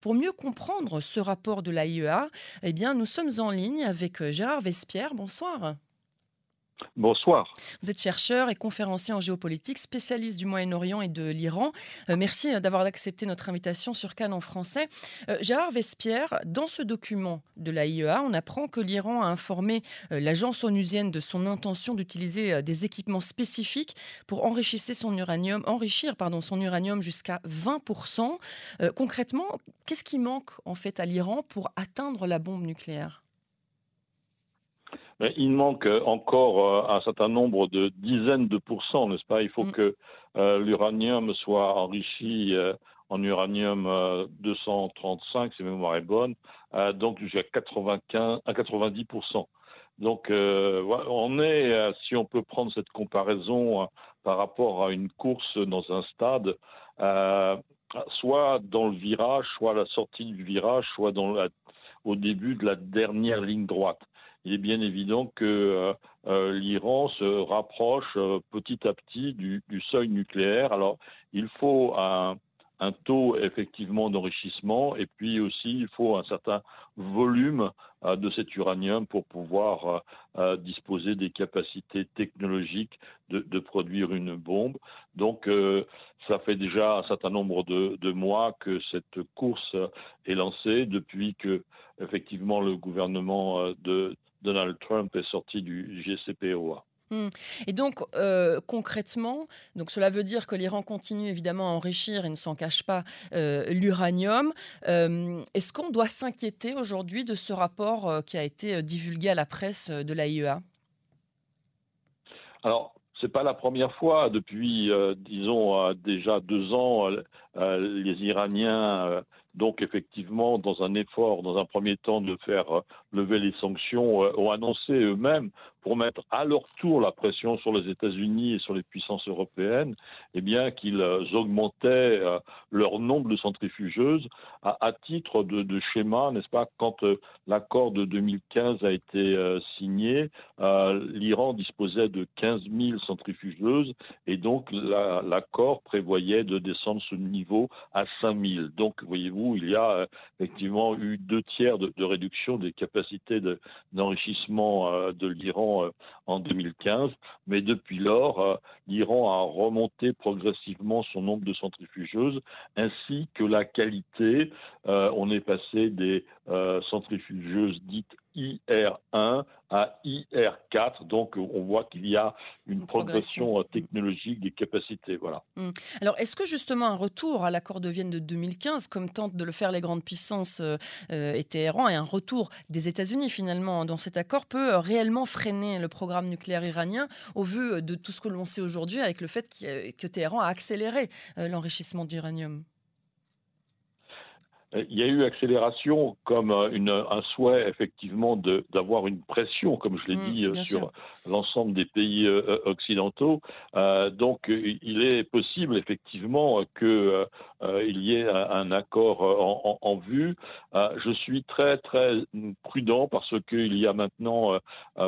Pour mieux comprendre ce rapport de l'AIEA, eh bien, nous sommes en ligne avec euh, Gérard Vespierre. Bonsoir. Bonsoir. Vous êtes chercheur et conférencier en géopolitique, spécialiste du Moyen-Orient et de l'Iran. Euh, merci euh, d'avoir accepté notre invitation sur Cannes en français. Euh, Gérard Vespierre, dans ce document de l'AIEA, on apprend que l'Iran a informé l'agence onusienne de son intention d'utiliser des équipements spécifiques pour enrichir son uranium, enrichir pardon, son uranium jusqu'à 20%. concrètement, qu'est-ce qui manque en fait à l'Iran pour atteindre la bombe nucléaire? Il manque encore euh, un certain nombre de dizaines de pourcents, n'est-ce pas? Il faut mm. que euh, l'uranium soit enrichi euh, en uranium 235, si ma mémoire est bonne, donc jusqu'à 95 à 90 Donc on est, si on peut prendre cette comparaison par rapport à une course dans un stade, soit dans le virage, soit à la sortie du virage, soit dans au début de la dernière ligne droite il est bien évident que euh, euh, l'Iran se rapproche euh, petit à petit du, seuil nucléaire. Alors, il faut un, taux effectivement d'enrichissement et puis aussi il faut un certain volume de cet uranium pour pouvoir disposer des capacités technologiques de, produire une bombe. Donc ça fait déjà un certain nombre de, mois que cette course est lancée depuis que effectivement le gouvernement de Donald Trump est sorti du GCPOA. Hmm. Et donc, euh, concrètement, donc cela veut dire que l'Iran continue évidemment à enrichir et ne s'en cache pas euh, l'uranium. Euh, est-ce qu'on doit s'inquiéter aujourd'hui de ce rapport qui a été divulgué à la presse de l'AIEA? Alors, c'est pas la première fois. Depuis, disons, déjà deux ans, les Iraniens donc effectivement, dans un effort, dans un premier temps, de faire lever les sanctions, ont annoncé eux-mêmes pour mettre à leur tour la pression sur les États-Unis et sur les puissances européennes, eh bien qu'ils augmentaient euh, leur nombre de centrifugeuses à, titre de, schéma, n'est-ce pas Quand euh, l'accord de 2015 a été euh, signé, l'Iran disposait de 15 000 centrifugeuses et donc l'accord prévoyait de descendre ce niveau à 5 000. Donc, voyez-vous, il y a effectivement eu deux tiers de, réduction des capacités d'enrichissement de l'Iran euh, en 2015, mais depuis lors, euh, l'Iran a remonté progressivement son nombre de centrifugeuses ainsi que la qualité. Euh, on est passé des centrifugeuses dites IR1 à IR4. Donc, on voit qu'il y a une, progression, technologique des capacités. Voilà. Mmh. Alors, est-ce que justement un retour à l'accord de Vienne de 2015, comme tentent de le faire les grandes puissances euh, et Téhéran, et un retour des États-Unis finalement dans cet accord peut réellement freiner le programme nucléaire iranien au vu de tout ce que l'on sait aujourd'hui avec le fait que Téhéran a accéléré euh, l'enrichissement d'uranium? Il y a eu accélération comme euh, une, un souhait effectivement d'avoir une pression, comme je l'ai mmh, dit, euh, sur l'ensemble des pays euh, occidentaux. donc il est possible effectivement que il y ait un, accord en, en, vue. je suis très très prudent parce qu'il y a maintenant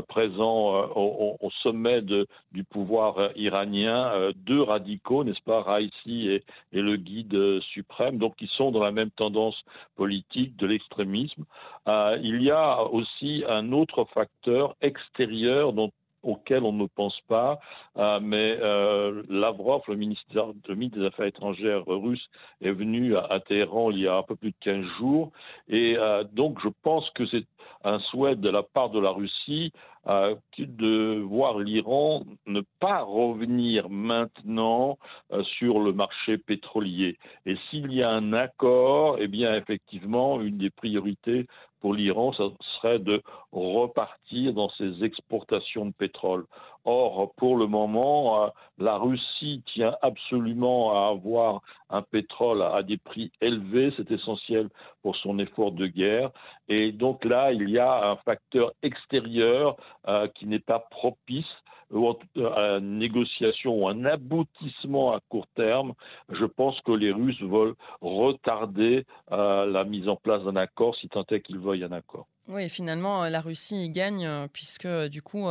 présent au, au, sommet de, du pouvoir iranien deux radicaux, n'est-ce pas, Raisi et, et le guide suprême, donc qui sont dans la même tendance politique de l'extrémisme. Euh, il y a aussi un autre facteur extérieur dont auquel on ne pense pas, euh, mais euh, Lavrov, le ministre, des Affaires étrangères russe, est venu à, Téhéran il y a un peu plus de 15 jours, et donc je pense que c'est un souhait de la part de la Russie euh, de voir l'Iran ne pas revenir maintenant euh, sur le marché pétrolier. Et s'il y a un accord, eh bien effectivement, une des priorités pour l'Iran, ce serait de repartir dans ses exportations de pétrole. Or, pour le moment, euh, la Russie tient absolument à avoir un pétrole à des prix élevés, c'est essentiel pour son effort de guerre. Et donc là, il y a un facteur extérieur euh, qui n'est pas propice à une négociation ou un aboutissement à court terme, je pense que les Russes veulent retarder euh, la mise en place d'un accord, si tant est qu'ils veuillent un accord. Oui, finalement, la Russie y gagne puisque du coup,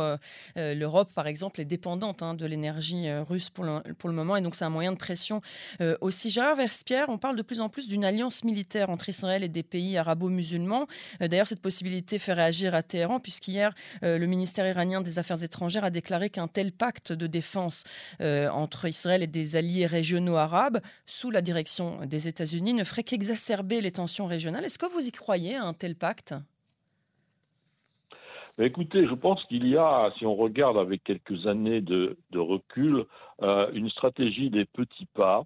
l'Europe, par exemple, est dépendante hein, de l'énergie russe pour le, moment et donc c'est un moyen de pression aussi. Gérard Verspierre, on parle de plus en plus d'une alliance militaire entre Israël et des pays arabo-musulmans. D'ailleurs, cette possibilité fait réagir à Téhéran puisqu'hier, le ministère iranien des Affaires étrangères a déclaré qu'un tel pacte de défense entre Israël et des alliés régionaux arabes, sous la direction des États-Unis, ne ferait qu'exacerber les tensions régionales. Est-ce que vous y croyez un tel pacte? Écoutez, je pense qu'il y a, si on regarde avec quelques années de, recul, euh, une stratégie des petits pas.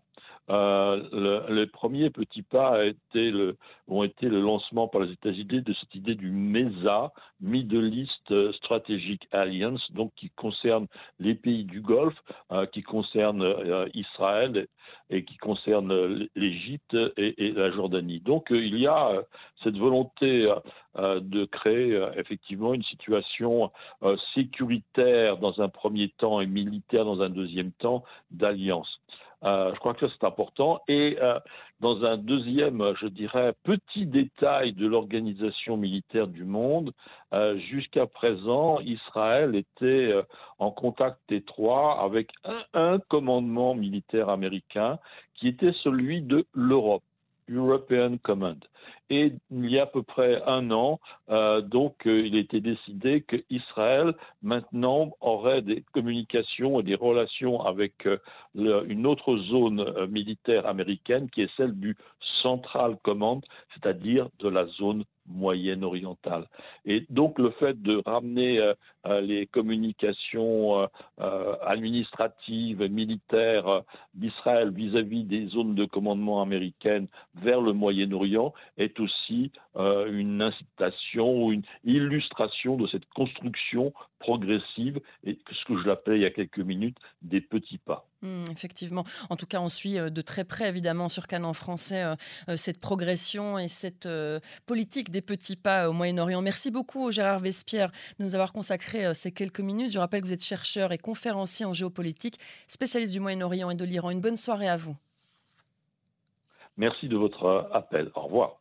Euh, les premiers petits pas le, ont été le lancement par les États-Unis de cette idée du MESA, Middle East Strategic Alliance, donc qui concerne les pays du Golfe, euh, qui concerne Israël et qui concerne l'Égypte et, la Jordanie. Donc il y a cette volonté de créer effectivement une situation sécuritaire dans un premier temps et militaire dans un deuxième temps d'alliance. Euh, je crois que c'est important. Et euh, dans un deuxième, je dirais, petit détail de l'organisation militaire du monde, euh, jusqu'à présent, Israël était en contact étroit avec un commandement militaire américain qui était celui de l'Europe. European Command. Et il y a à peu près un an, euh, donc euh, il était décidé qu'Israël maintenant aurait des communications et des relations avec euh, une autre zone militaire américaine qui est celle du Central Command, c'est-à-dire de la zone moyenne-orientale. Et donc le fait de ramener euh, euh, les communications euh, administratives et militaires d'Israël vis-à-vis des zones de commandement américaines vers le Moyen-Orient est aussi une incitation ou une illustration de cette construction progressive et ce que je l'appelais il y a quelques minutes des petits pas. Mmh, effectivement. En tout cas, on suit de très près, évidemment, sur Canon français, cette progression et cette politique des petits pas au Moyen-Orient. Merci beaucoup, Gérard Vespierre, de nous avoir consacré ces quelques minutes. Je rappelle que vous êtes chercheur et conférencier en géopolitique, spécialiste du Moyen-Orient et de l'Iran. Une bonne soirée à vous. Merci de votre appel. Au revoir.